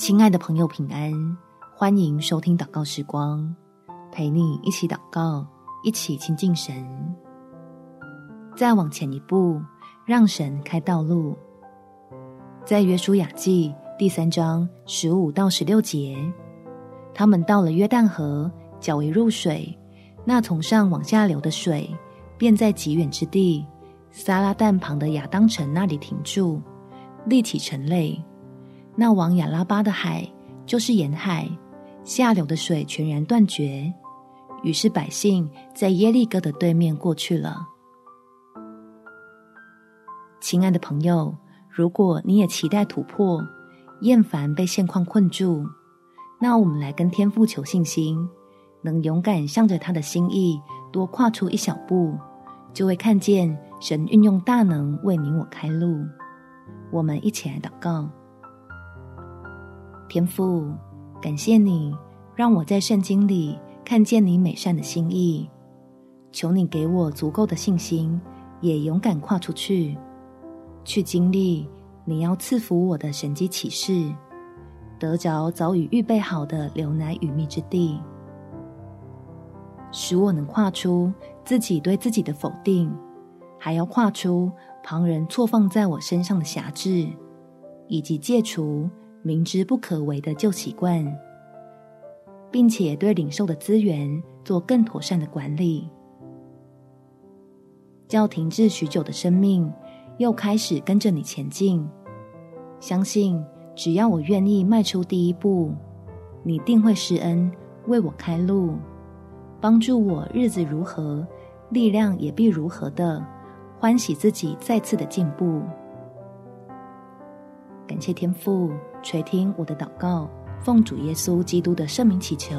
亲爱的朋友，平安！欢迎收听祷告时光，陪你一起祷告，一起亲近神。再往前一步，让神开道路。在约书亚记第三章十五到十六节，他们到了约旦河，较为入水，那从上往下流的水，便在极远之地撒拉但旁的亚当城那里停住，立起城垒。那往亚拉巴的海，就是沿海，下流的水全然断绝。于是百姓在耶利哥的对面过去了。亲爱的朋友，如果你也期待突破，厌烦被现况困住，那我们来跟天父求信心，能勇敢向着他的心意多跨出一小步，就会看见神运用大能为你我开路。我们一起来祷告。天父，感谢你让我在圣经里看见你美善的心意，求你给我足够的信心，也勇敢跨出去，去经历你要赐福我的神迹启示，得着早已预备好的流奶与蜜之地，使我能跨出自己对自己的否定，还要跨出旁人错放在我身上的辖制，以及戒除。明知不可为的旧习惯，并且对领受的资源做更妥善的管理，叫停滞许久的生命又开始跟着你前进。相信只要我愿意迈出第一步，你定会施恩为我开路，帮助我日子如何，力量也必如何的欢喜自己再次的进步。感谢天父垂听我的祷告，奉主耶稣基督的圣名祈求，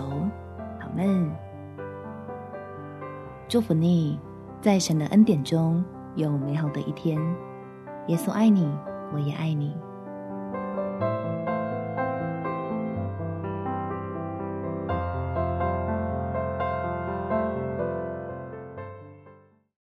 阿门。祝福你，在神的恩典中有美好的一天。耶稣爱你，我也爱你。